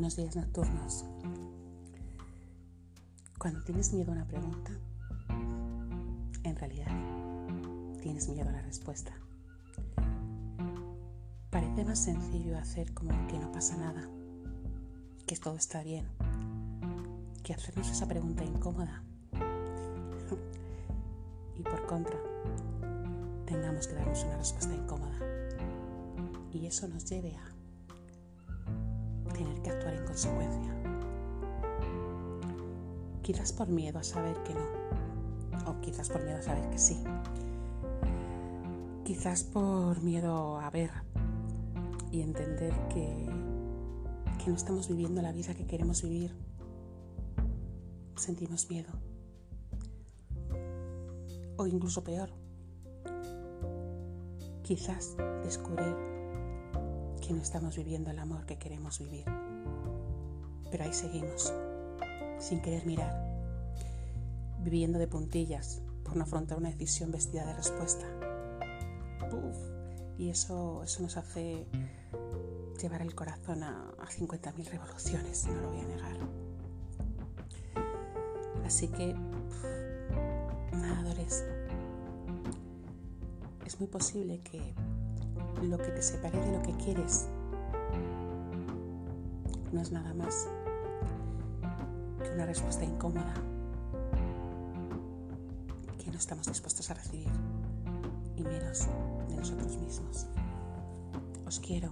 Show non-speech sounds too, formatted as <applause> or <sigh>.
Buenos días nocturnos. Cuando tienes miedo a una pregunta, en realidad tienes miedo a la respuesta. Parece más sencillo hacer como que no pasa nada, que todo está bien, que hacernos esa pregunta incómoda. <laughs> y por contra, tengamos que darnos una respuesta incómoda. Y eso nos lleve a consecuencia. Quizás por miedo a saber que no, o quizás por miedo a saber que sí. Quizás por miedo a ver y entender que, que no estamos viviendo la vida que queremos vivir. Sentimos miedo. O incluso peor, quizás descubrir que no estamos viviendo el amor que queremos vivir. Pero ahí seguimos, sin querer mirar, viviendo de puntillas por no afrontar una decisión vestida de respuesta. y eso, eso nos hace llevar el corazón a, a 50.000 revoluciones, no lo voy a negar. Así que, nadadores, es muy posible que lo que te separe de lo que quieres no es nada más que una respuesta incómoda que no estamos dispuestos a recibir y menos de nosotros mismos. Os quiero.